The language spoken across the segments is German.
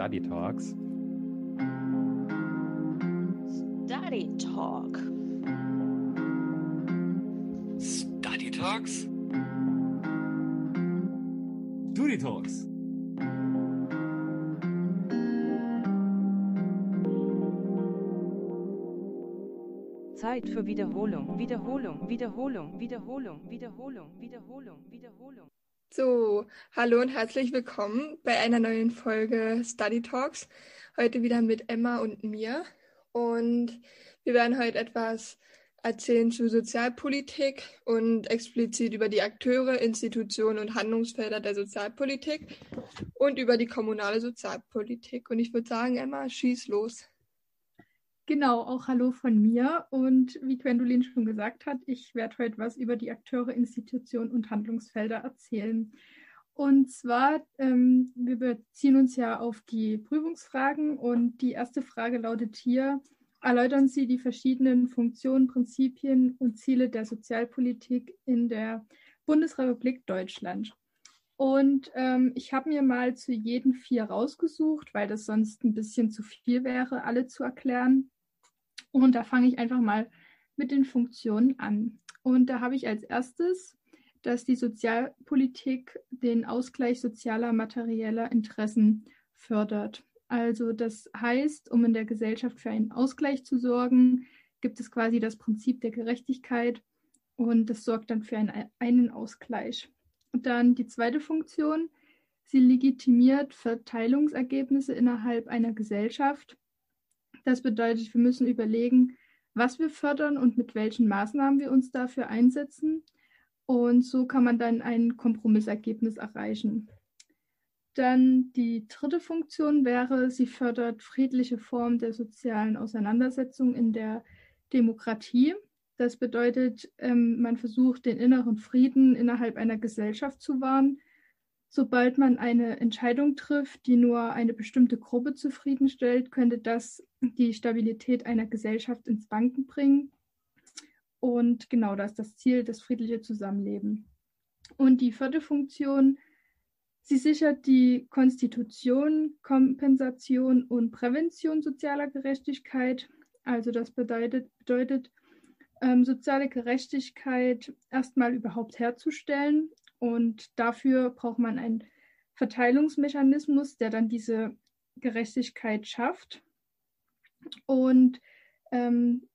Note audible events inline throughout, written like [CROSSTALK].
Study Talks. Study Talk. Study Talks? Study Talks. Zeit für Wiederholung, Wiederholung, Wiederholung, Wiederholung, Wiederholung, Wiederholung, Wiederholung. So, hallo und herzlich willkommen bei einer neuen Folge Study Talks. Heute wieder mit Emma und mir. Und wir werden heute etwas erzählen zu Sozialpolitik und explizit über die Akteure, Institutionen und Handlungsfelder der Sozialpolitik und über die kommunale Sozialpolitik. Und ich würde sagen, Emma, schieß los. Genau, auch Hallo von mir. Und wie Gwendolin schon gesagt hat, ich werde heute was über die Akteure, Institutionen und Handlungsfelder erzählen. Und zwar, ähm, wir beziehen uns ja auf die Prüfungsfragen und die erste Frage lautet hier, erläutern Sie die verschiedenen Funktionen, Prinzipien und Ziele der Sozialpolitik in der Bundesrepublik Deutschland. Und ähm, ich habe mir mal zu jedem vier rausgesucht, weil das sonst ein bisschen zu viel wäre, alle zu erklären. Und da fange ich einfach mal mit den Funktionen an. Und da habe ich als erstes, dass die Sozialpolitik den Ausgleich sozialer, materieller Interessen fördert. Also das heißt, um in der Gesellschaft für einen Ausgleich zu sorgen, gibt es quasi das Prinzip der Gerechtigkeit und das sorgt dann für einen, einen Ausgleich. Und dann die zweite Funktion, sie legitimiert Verteilungsergebnisse innerhalb einer Gesellschaft das bedeutet, wir müssen überlegen, was wir fördern und mit welchen Maßnahmen wir uns dafür einsetzen. Und so kann man dann ein Kompromissergebnis erreichen. Dann die dritte Funktion wäre, sie fördert friedliche Formen der sozialen Auseinandersetzung in der Demokratie. Das bedeutet, ähm, man versucht, den inneren Frieden innerhalb einer Gesellschaft zu wahren Sobald man eine Entscheidung trifft, die nur eine bestimmte Gruppe zufriedenstellt, könnte das die Stabilität einer Gesellschaft ins Wanken bringen. Und genau das ist das Ziel, das friedliche Zusammenleben. Und die vierte Funktion, sie sichert die Konstitution, Kompensation und Prävention sozialer Gerechtigkeit. Also das bedeutet, bedeutet ähm, soziale Gerechtigkeit erstmal überhaupt herzustellen und dafür braucht man einen Verteilungsmechanismus, der dann diese Gerechtigkeit schafft. Und ähm,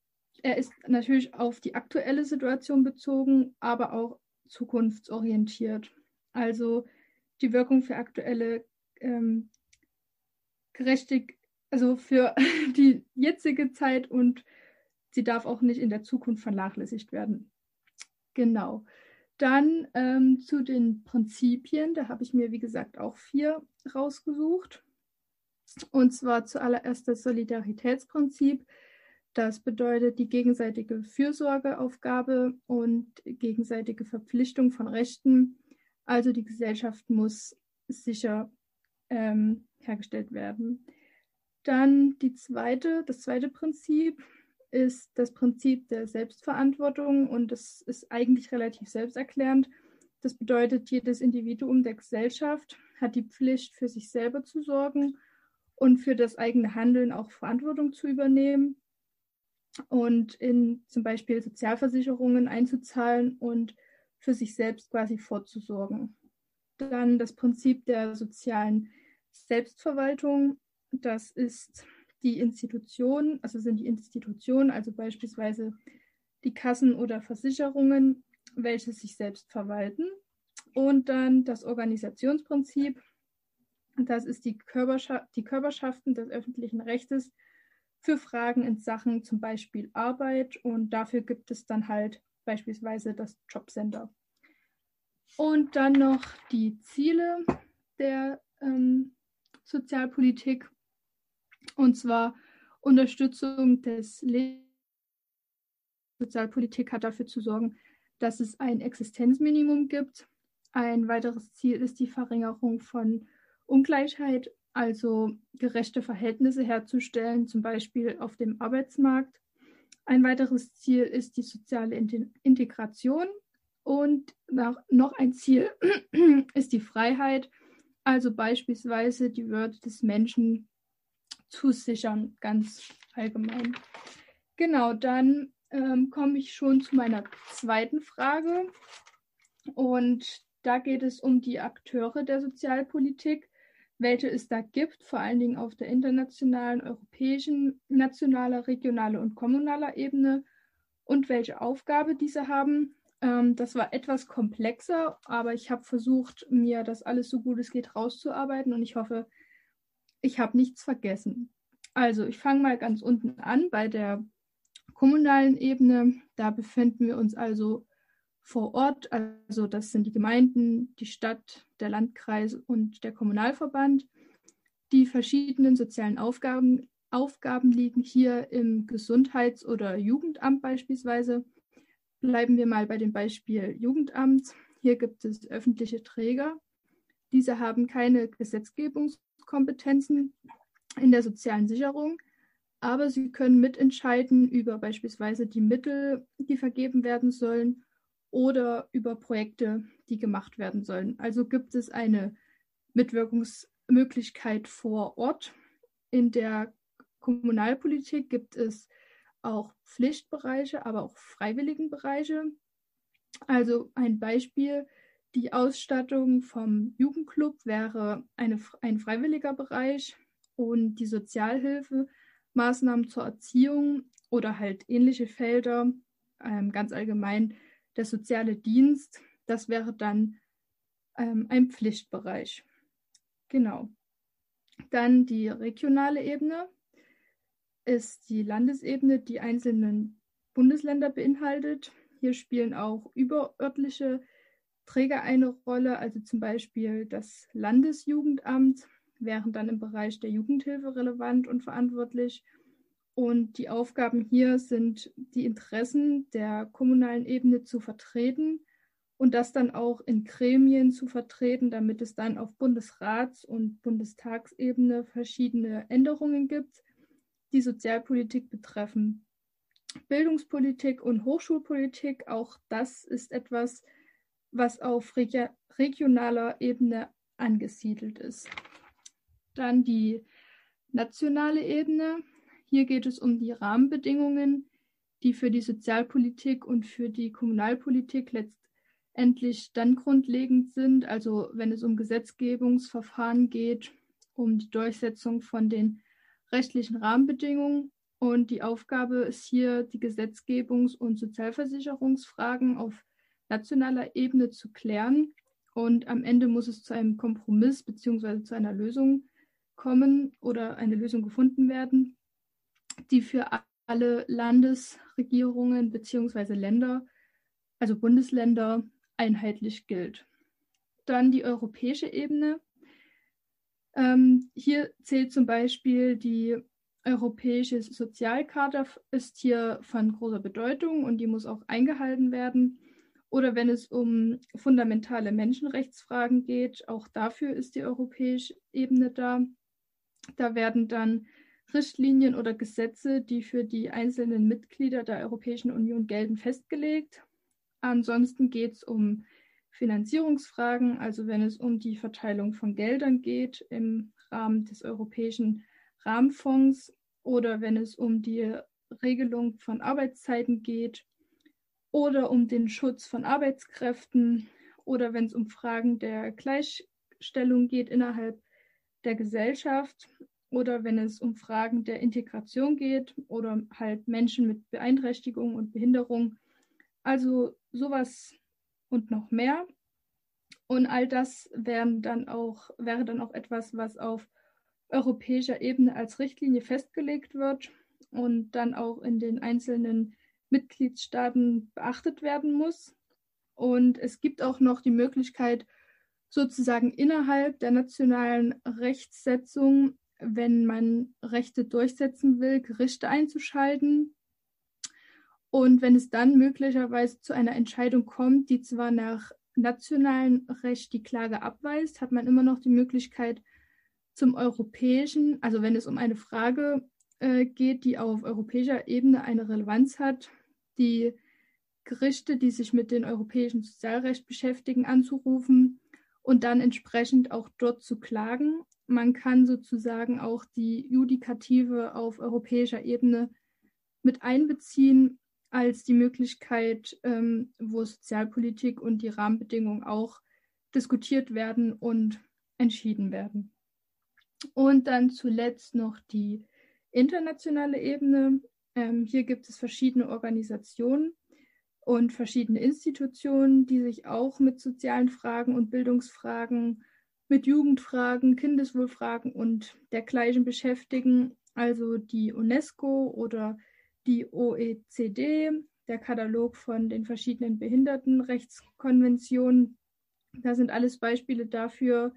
er ist natürlich auf die aktuelle Situation bezogen, aber auch zukunftsorientiert. Also die Wirkung für aktuelle ähm, gerechtig, also für [LAUGHS] die jetzige Zeit und sie darf auch nicht in der Zukunft vernachlässigt werden. Genau. Dann ähm, zu den Prinzipien, da habe ich mir, wie gesagt, auch vier rausgesucht. Und zwar zuallererst das Solidaritätsprinzip. Das bedeutet die gegenseitige Fürsorgeaufgabe und gegenseitige Verpflichtung von Rechten. Also die Gesellschaft muss sicher ähm, hergestellt werden. Dann die zweite, das zweite Prinzip ist das Prinzip der Selbstverantwortung und das ist eigentlich relativ selbsterklärend. Das bedeutet, jedes Individuum der Gesellschaft hat die Pflicht, für sich selber zu sorgen und für das eigene Handeln auch Verantwortung zu übernehmen und in zum Beispiel Sozialversicherungen einzuzahlen und für sich selbst quasi vorzusorgen. Dann das Prinzip der sozialen Selbstverwaltung. Das ist die Institutionen, also sind die Institutionen, also beispielsweise die Kassen oder Versicherungen, welche sich selbst verwalten. Und dann das Organisationsprinzip, das ist die, Körperschaft, die Körperschaften des öffentlichen Rechtes für Fragen in Sachen zum Beispiel Arbeit. Und dafür gibt es dann halt beispielsweise das Jobcenter. Und dann noch die Ziele der ähm, Sozialpolitik. Und zwar Unterstützung des Lebens. Sozialpolitik hat dafür zu sorgen, dass es ein Existenzminimum gibt. Ein weiteres Ziel ist die Verringerung von Ungleichheit, also gerechte Verhältnisse herzustellen, zum Beispiel auf dem Arbeitsmarkt. Ein weiteres Ziel ist die soziale Integration und noch ein Ziel [CLEARS THROAT] ist die Freiheit, also beispielsweise die Würde des Menschen zu sichern, ganz allgemein. Genau, dann ähm, komme ich schon zu meiner zweiten Frage. Und da geht es um die Akteure der Sozialpolitik, welche es da gibt, vor allen Dingen auf der internationalen, europäischen, nationaler, regionaler und kommunaler Ebene und welche Aufgabe diese haben. Ähm, das war etwas komplexer, aber ich habe versucht, mir das alles so gut es geht rauszuarbeiten und ich hoffe, ich habe nichts vergessen. Also, ich fange mal ganz unten an bei der kommunalen Ebene. Da befinden wir uns also vor Ort. Also, das sind die Gemeinden, die Stadt, der Landkreis und der Kommunalverband. Die verschiedenen sozialen Aufgaben, Aufgaben liegen hier im Gesundheits- oder Jugendamt beispielsweise. Bleiben wir mal bei dem Beispiel Jugendamt. Hier gibt es öffentliche Träger. Diese haben keine Gesetzgebungskompetenzen, in der sozialen Sicherung, aber sie können mitentscheiden über beispielsweise die Mittel, die vergeben werden sollen oder über Projekte, die gemacht werden sollen. Also gibt es eine Mitwirkungsmöglichkeit vor Ort. In der Kommunalpolitik gibt es auch Pflichtbereiche, aber auch Freiwilligenbereiche. Also ein Beispiel, die Ausstattung vom Jugendclub wäre eine, ein freiwilliger Bereich, und die Sozialhilfe, Maßnahmen zur Erziehung oder halt ähnliche Felder, ähm, ganz allgemein der soziale Dienst, das wäre dann ähm, ein Pflichtbereich. Genau. Dann die regionale Ebene ist die Landesebene, die einzelnen Bundesländer beinhaltet. Hier spielen auch überörtliche Träger eine Rolle, also zum Beispiel das Landesjugendamt, wären dann im Bereich der Jugendhilfe relevant und verantwortlich. Und die Aufgaben hier sind, die Interessen der kommunalen Ebene zu vertreten und das dann auch in Gremien zu vertreten, damit es dann auf Bundesrats- und Bundestagsebene verschiedene Änderungen gibt, die Sozialpolitik betreffen. Bildungspolitik und Hochschulpolitik, auch das ist etwas, was auf regionaler Ebene angesiedelt ist. Dann die nationale Ebene. Hier geht es um die Rahmenbedingungen, die für die Sozialpolitik und für die Kommunalpolitik letztendlich dann grundlegend sind. Also wenn es um Gesetzgebungsverfahren geht, um die Durchsetzung von den rechtlichen Rahmenbedingungen. Und die Aufgabe ist hier, die Gesetzgebungs- und Sozialversicherungsfragen auf nationaler Ebene zu klären. Und am Ende muss es zu einem Kompromiss bzw. zu einer Lösung kommen oder eine Lösung gefunden werden, die für alle Landesregierungen bzw. Länder, also Bundesländer, einheitlich gilt. Dann die europäische Ebene. Ähm, hier zählt zum Beispiel die europäische Sozialkarte, ist hier von großer Bedeutung und die muss auch eingehalten werden. Oder wenn es um fundamentale Menschenrechtsfragen geht, auch dafür ist die europäische Ebene da. Da werden dann Richtlinien oder Gesetze, die für die einzelnen Mitglieder der Europäischen Union gelten, festgelegt. Ansonsten geht es um Finanzierungsfragen, also wenn es um die Verteilung von Geldern geht im Rahmen des Europäischen Rahmenfonds oder wenn es um die Regelung von Arbeitszeiten geht oder um den Schutz von Arbeitskräften oder wenn es um Fragen der Gleichstellung geht innerhalb der Gesellschaft oder wenn es um Fragen der Integration geht oder halt Menschen mit Beeinträchtigung und Behinderung. Also sowas und noch mehr. Und all das wären dann auch, wäre dann auch etwas, was auf europäischer Ebene als Richtlinie festgelegt wird und dann auch in den einzelnen Mitgliedstaaten beachtet werden muss. Und es gibt auch noch die Möglichkeit, sozusagen innerhalb der nationalen Rechtssetzung, wenn man Rechte durchsetzen will, Gerichte einzuschalten. Und wenn es dann möglicherweise zu einer Entscheidung kommt, die zwar nach nationalem Recht die Klage abweist, hat man immer noch die Möglichkeit zum europäischen, also wenn es um eine Frage äh, geht, die auf europäischer Ebene eine Relevanz hat, die Gerichte, die sich mit dem europäischen Sozialrecht beschäftigen, anzurufen und dann entsprechend auch dort zu klagen. Man kann sozusagen auch die Judikative auf europäischer Ebene mit einbeziehen als die Möglichkeit, ähm, wo Sozialpolitik und die Rahmenbedingungen auch diskutiert werden und entschieden werden. Und dann zuletzt noch die internationale Ebene. Ähm, hier gibt es verschiedene Organisationen und verschiedene Institutionen, die sich auch mit sozialen Fragen und Bildungsfragen, mit Jugendfragen, Kindeswohlfragen und dergleichen beschäftigen. Also die UNESCO oder die OECD, der Katalog von den verschiedenen Behindertenrechtskonventionen. Da sind alles Beispiele dafür,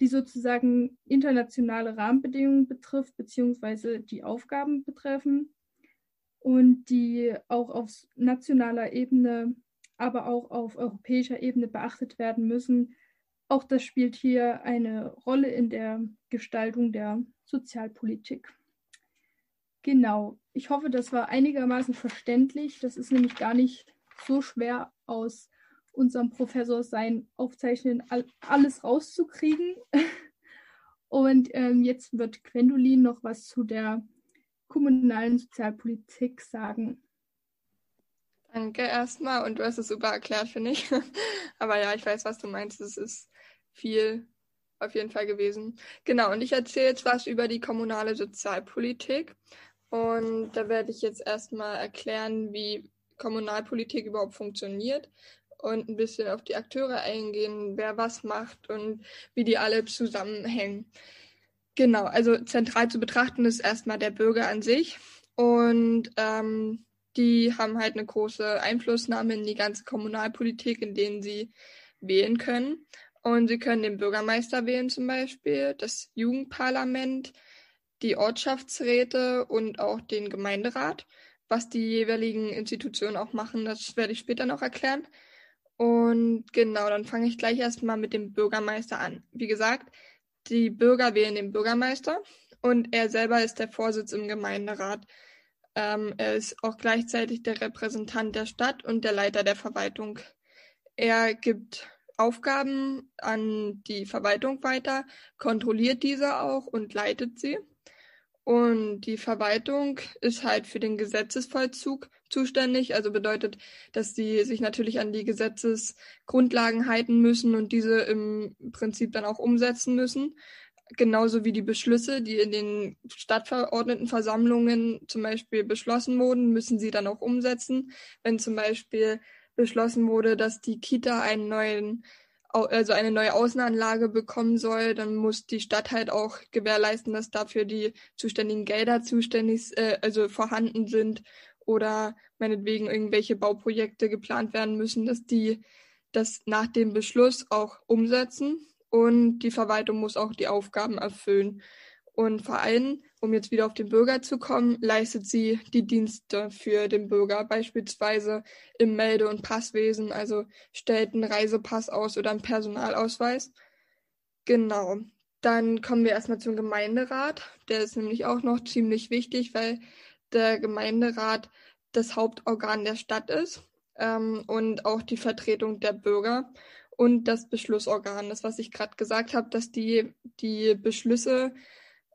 die sozusagen internationale Rahmenbedingungen betrifft, beziehungsweise die Aufgaben betreffen und die auch auf nationaler Ebene, aber auch auf europäischer Ebene beachtet werden müssen. Auch das spielt hier eine Rolle in der Gestaltung der Sozialpolitik. Genau, ich hoffe, das war einigermaßen verständlich. Das ist nämlich gar nicht so schwer aus unserem Professor sein Aufzeichnen all, alles rauszukriegen. [LAUGHS] Und ähm, jetzt wird Gwendolin noch was zu der kommunalen Sozialpolitik sagen. Danke erstmal und du hast es super erklärt, finde ich. [LAUGHS] Aber ja, ich weiß, was du meinst. Es ist viel auf jeden Fall gewesen. Genau, und ich erzähle jetzt was über die kommunale Sozialpolitik. Und da werde ich jetzt erstmal erklären, wie Kommunalpolitik überhaupt funktioniert und ein bisschen auf die Akteure eingehen, wer was macht und wie die alle zusammenhängen. Genau, also zentral zu betrachten ist erstmal der Bürger an sich und ähm, die haben halt eine große Einflussnahme in die ganze Kommunalpolitik, in denen sie wählen können. Und sie können den Bürgermeister wählen zum Beispiel, das Jugendparlament, die Ortschaftsräte und auch den Gemeinderat. Was die jeweiligen Institutionen auch machen, das werde ich später noch erklären. Und genau, dann fange ich gleich erstmal mit dem Bürgermeister an. Wie gesagt, die Bürger wählen den Bürgermeister und er selber ist der Vorsitz im Gemeinderat. Ähm, er ist auch gleichzeitig der Repräsentant der Stadt und der Leiter der Verwaltung. Er gibt Aufgaben an die Verwaltung weiter, kontrolliert diese auch und leitet sie. Und die Verwaltung ist halt für den Gesetzesvollzug zuständig, also bedeutet, dass sie sich natürlich an die Gesetzesgrundlagen halten müssen und diese im Prinzip dann auch umsetzen müssen. Genauso wie die Beschlüsse, die in den Stadtverordnetenversammlungen zum Beispiel beschlossen wurden, müssen sie dann auch umsetzen. Wenn zum Beispiel beschlossen wurde, dass die Kita einen neuen also eine neue Außenanlage bekommen soll, dann muss die Stadt halt auch gewährleisten, dass dafür die zuständigen Gelder zuständig, äh, also vorhanden sind oder meinetwegen irgendwelche Bauprojekte geplant werden müssen, dass die das nach dem Beschluss auch umsetzen und die Verwaltung muss auch die Aufgaben erfüllen. Und vor allem, um jetzt wieder auf den Bürger zu kommen, leistet sie die Dienste für den Bürger, beispielsweise im Melde- und Passwesen, also stellt einen Reisepass aus oder einen Personalausweis. Genau. Dann kommen wir erstmal zum Gemeinderat. Der ist nämlich auch noch ziemlich wichtig, weil der Gemeinderat das Hauptorgan der Stadt ist ähm, und auch die Vertretung der Bürger und das Beschlussorgan, das was ich gerade gesagt habe, dass die die Beschlüsse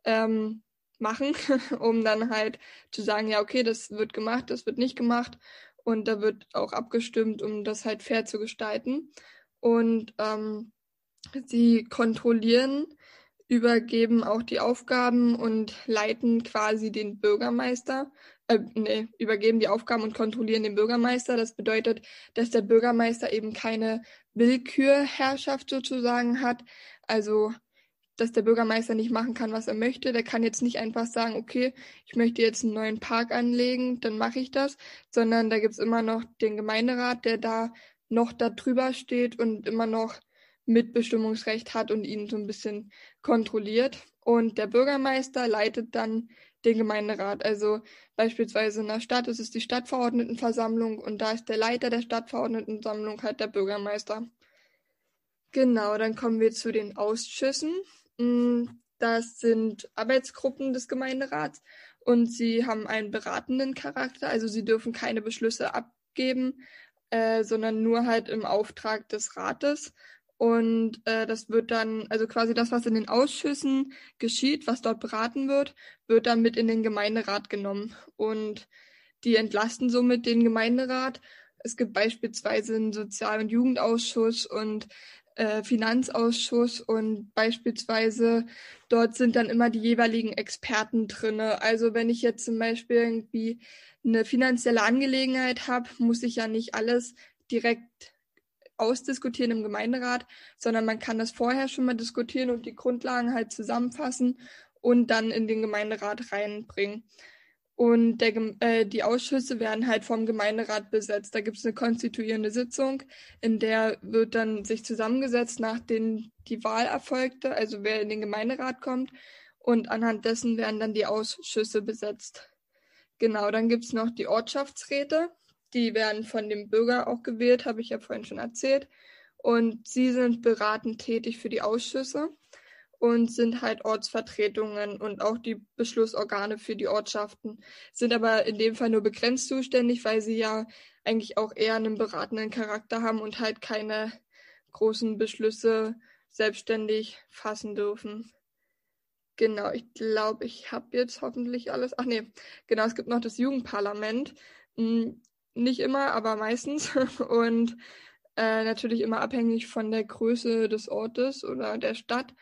ähm, machen, [LAUGHS] um dann halt zu sagen, ja, okay, das wird gemacht, das wird nicht gemacht. Und da wird auch abgestimmt, um das halt fair zu gestalten. Und ähm, sie kontrollieren, übergeben auch die Aufgaben und leiten quasi den Bürgermeister, äh, nee, übergeben die Aufgaben und kontrollieren den Bürgermeister. Das bedeutet, dass der Bürgermeister eben keine Willkürherrschaft sozusagen hat. Also dass der Bürgermeister nicht machen kann, was er möchte. Der kann jetzt nicht einfach sagen, okay, ich möchte jetzt einen neuen Park anlegen, dann mache ich das, sondern da gibt es immer noch den Gemeinderat, der da noch darüber steht und immer noch Mitbestimmungsrecht hat und ihn so ein bisschen kontrolliert. Und der Bürgermeister leitet dann den Gemeinderat. Also beispielsweise in der Stadt ist es die Stadtverordnetenversammlung und da ist der Leiter der Stadtverordnetenversammlung halt der Bürgermeister. Genau, dann kommen wir zu den Ausschüssen. Das sind Arbeitsgruppen des Gemeinderats und sie haben einen beratenden Charakter, also sie dürfen keine Beschlüsse abgeben, äh, sondern nur halt im Auftrag des Rates. Und äh, das wird dann, also quasi das, was in den Ausschüssen geschieht, was dort beraten wird, wird dann mit in den Gemeinderat genommen. Und die entlasten somit den Gemeinderat. Es gibt beispielsweise einen Sozial- und Jugendausschuss und äh, Finanzausschuss und beispielsweise dort sind dann immer die jeweiligen Experten drinne. Also wenn ich jetzt zum Beispiel irgendwie eine finanzielle Angelegenheit habe, muss ich ja nicht alles direkt ausdiskutieren im Gemeinderat, sondern man kann das vorher schon mal diskutieren und die Grundlagen halt zusammenfassen und dann in den Gemeinderat reinbringen. Und der, äh, die Ausschüsse werden halt vom Gemeinderat besetzt. Da gibt es eine konstituierende Sitzung, in der wird dann sich zusammengesetzt, nachdem die Wahl erfolgte, also wer in den Gemeinderat kommt. Und anhand dessen werden dann die Ausschüsse besetzt. Genau, dann gibt es noch die Ortschaftsräte. Die werden von dem Bürger auch gewählt, habe ich ja vorhin schon erzählt. Und sie sind beratend tätig für die Ausschüsse und sind halt Ortsvertretungen und auch die Beschlussorgane für die Ortschaften, sind aber in dem Fall nur begrenzt zuständig, weil sie ja eigentlich auch eher einen beratenden Charakter haben und halt keine großen Beschlüsse selbstständig fassen dürfen. Genau, ich glaube, ich habe jetzt hoffentlich alles. Ach nee, genau, es gibt noch das Jugendparlament. Hm, nicht immer, aber meistens. [LAUGHS] Und äh, natürlich immer abhängig von der Größe des Ortes oder der Stadt.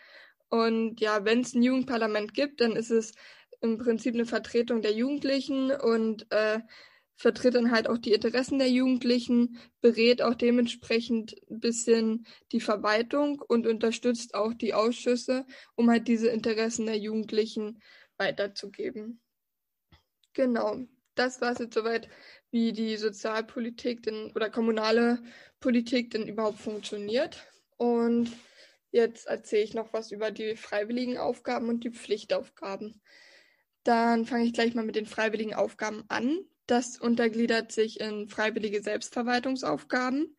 Und ja, wenn es ein Jugendparlament gibt, dann ist es im Prinzip eine Vertretung der Jugendlichen und äh, vertritt dann halt auch die Interessen der Jugendlichen, berät auch dementsprechend ein bisschen die Verwaltung und unterstützt auch die Ausschüsse, um halt diese Interessen der Jugendlichen weiterzugeben. Genau, das war es jetzt soweit wie die Sozialpolitik denn, oder kommunale Politik denn überhaupt funktioniert. Und jetzt erzähle ich noch was über die freiwilligen Aufgaben und die Pflichtaufgaben. Dann fange ich gleich mal mit den freiwilligen Aufgaben an. Das untergliedert sich in freiwillige Selbstverwaltungsaufgaben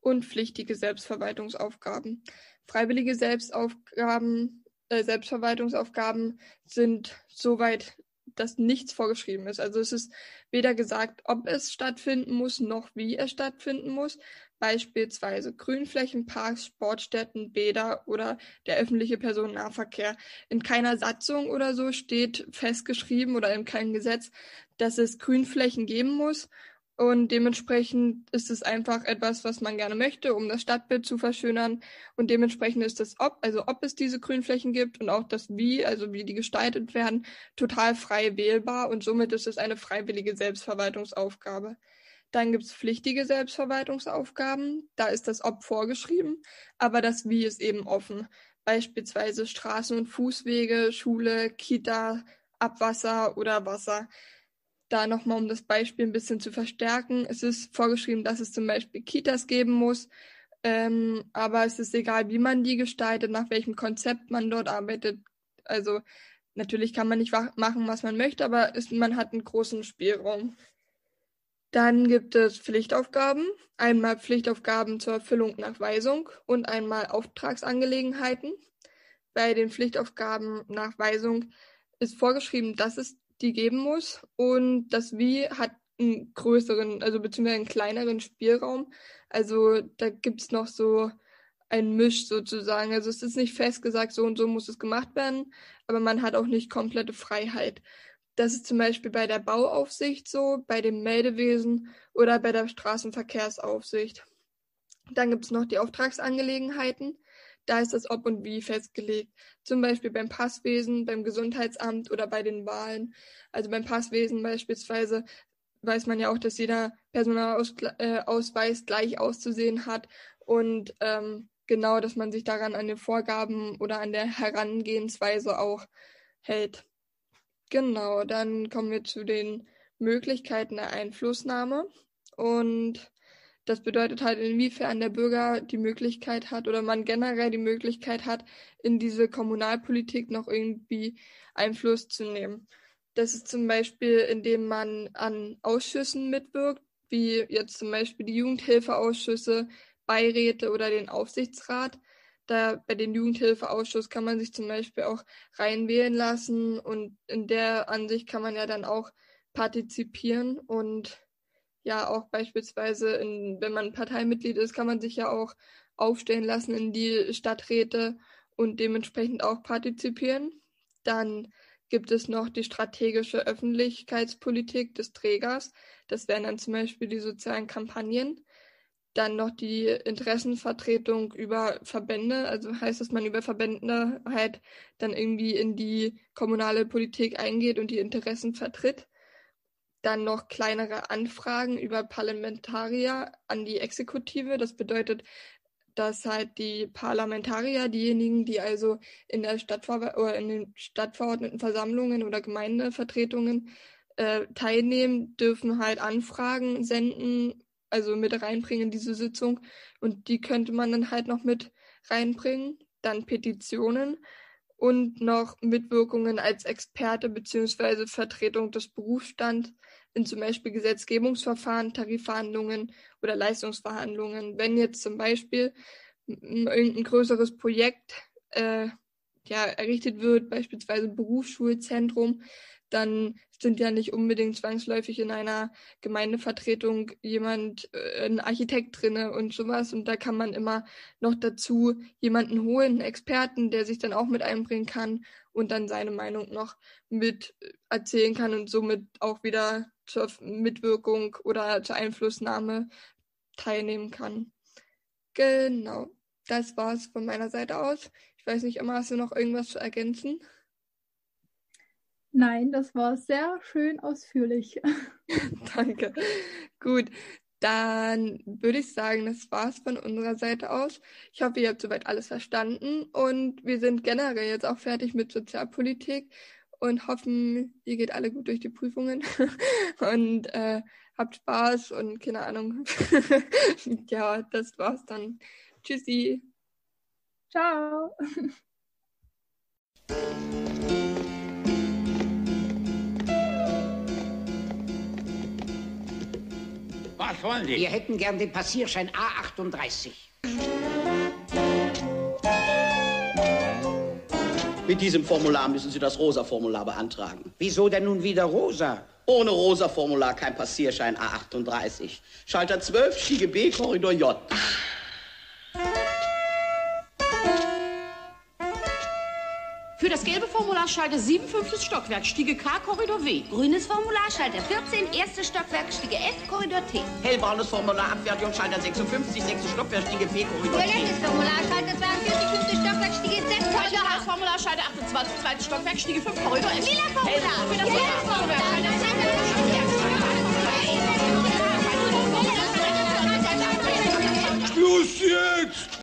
und pflichtige Selbstverwaltungsaufgaben. Freiwillige Selbstaufgaben, äh, Selbstverwaltungsaufgaben sind soweit dass nichts vorgeschrieben ist. Also es ist weder gesagt, ob es stattfinden muss, noch wie es stattfinden muss. Beispielsweise Grünflächen, Parks, Sportstätten, Bäder oder der öffentliche Personennahverkehr. In keiner Satzung oder so steht festgeschrieben oder in keinem Gesetz, dass es Grünflächen geben muss und dementsprechend ist es einfach etwas, was man gerne möchte, um das Stadtbild zu verschönern. Und dementsprechend ist das ob, also ob es diese Grünflächen gibt und auch das wie, also wie die gestaltet werden, total frei wählbar und somit ist es eine freiwillige Selbstverwaltungsaufgabe. Dann gibt es pflichtige Selbstverwaltungsaufgaben. Da ist das Ob vorgeschrieben, aber das Wie ist eben offen. Beispielsweise Straßen und Fußwege, Schule, Kita, Abwasser oder Wasser da nochmal, um das Beispiel ein bisschen zu verstärken, es ist vorgeschrieben, dass es zum Beispiel Kitas geben muss, ähm, aber es ist egal, wie man die gestaltet, nach welchem Konzept man dort arbeitet. Also natürlich kann man nicht machen, was man möchte, aber es, man hat einen großen Spielraum. Dann gibt es Pflichtaufgaben. Einmal Pflichtaufgaben zur Erfüllung nach Weisung und einmal Auftragsangelegenheiten. Bei den Pflichtaufgaben nach Weisung ist vorgeschrieben, dass es die geben muss. Und das Wie hat einen größeren, also beziehungsweise einen kleineren Spielraum. Also da gibt es noch so ein Misch sozusagen. Also es ist nicht festgesagt, so und so muss es gemacht werden, aber man hat auch nicht komplette Freiheit. Das ist zum Beispiel bei der Bauaufsicht so, bei dem Meldewesen oder bei der Straßenverkehrsaufsicht. Dann gibt es noch die Auftragsangelegenheiten. Da ist das Ob und Wie festgelegt. Zum Beispiel beim Passwesen, beim Gesundheitsamt oder bei den Wahlen. Also beim Passwesen beispielsweise weiß man ja auch, dass jeder Personalausweis äh, gleich auszusehen hat und ähm, genau, dass man sich daran an den Vorgaben oder an der Herangehensweise auch hält. Genau, dann kommen wir zu den Möglichkeiten der Einflussnahme und das bedeutet halt, inwiefern der Bürger die Möglichkeit hat oder man generell die Möglichkeit hat, in diese Kommunalpolitik noch irgendwie Einfluss zu nehmen. Das ist zum Beispiel, indem man an Ausschüssen mitwirkt, wie jetzt zum Beispiel die Jugendhilfeausschüsse, Beiräte oder den Aufsichtsrat. Da bei den Jugendhilfeausschuss kann man sich zum Beispiel auch reinwählen lassen und in der Ansicht kann man ja dann auch partizipieren und ja auch beispielsweise, in, wenn man Parteimitglied ist, kann man sich ja auch aufstellen lassen in die Stadträte und dementsprechend auch partizipieren. Dann gibt es noch die strategische Öffentlichkeitspolitik des Trägers. Das wären dann zum Beispiel die sozialen Kampagnen. Dann noch die Interessenvertretung über Verbände. Also heißt, dass man über Verbände halt dann irgendwie in die kommunale Politik eingeht und die Interessen vertritt. Dann noch kleinere Anfragen über Parlamentarier an die Exekutive. Das bedeutet, dass halt die Parlamentarier, diejenigen, die also in der Stadtver oder in den Stadtverordnetenversammlungen oder Gemeindevertretungen äh, teilnehmen, dürfen halt Anfragen senden, also mit reinbringen in diese Sitzung. Und die könnte man dann halt noch mit reinbringen. Dann Petitionen und noch Mitwirkungen als Experte beziehungsweise Vertretung des Berufsstands in zum Beispiel Gesetzgebungsverfahren, Tarifverhandlungen oder Leistungsverhandlungen. Wenn jetzt zum Beispiel irgendein größeres Projekt äh, ja, errichtet wird, beispielsweise Berufsschulzentrum, dann sind ja nicht unbedingt zwangsläufig in einer Gemeindevertretung jemand, äh, ein Architekt drinne und sowas. Und da kann man immer noch dazu jemanden holen, einen Experten, der sich dann auch mit einbringen kann und dann seine Meinung noch mit erzählen kann und somit auch wieder zur Mitwirkung oder zur Einflussnahme teilnehmen kann. Genau, das war's von meiner Seite aus. Ich weiß nicht, Emma, hast du noch irgendwas zu ergänzen? Nein, das war sehr schön ausführlich. [LAUGHS] Danke. Gut, dann würde ich sagen, das war's von unserer Seite aus. Ich hoffe, ihr habt soweit alles verstanden und wir sind generell jetzt auch fertig mit Sozialpolitik und hoffen, ihr geht alle gut durch die Prüfungen [LAUGHS] und äh, habt Spaß und keine Ahnung. [LAUGHS] ja, das war's dann. Tschüssi. Ciao. Was wollen die? Wir hätten gern den Passierschein A38. Mit diesem Formular müssen Sie das Rosa-Formular beantragen. Wieso denn nun wieder Rosa? Ohne Rosa-Formular kein Passierschein A38. Schalter 12, Schiege B, Korridor J. Für das gelbe Formularschalter 7, 5. Stockwerk, Stiege K, Korridor W. Grünes Formular Formularschalter 14, 1. Stockwerk, Stiege F, Korridor T. Hellbraunes Formular, Abfertigungsschalter 56, 6. Stockwerk, Stiege P, Korridor T. Violettes Formularschalter 42, 5. Stockwerk, Stiege Z, Korridor A. Formularschalter 28, 2. Stockwerk, Stiege 5, Korridor S. Lila Formular. Für das gelbe Formularschalter. Schluss jetzt!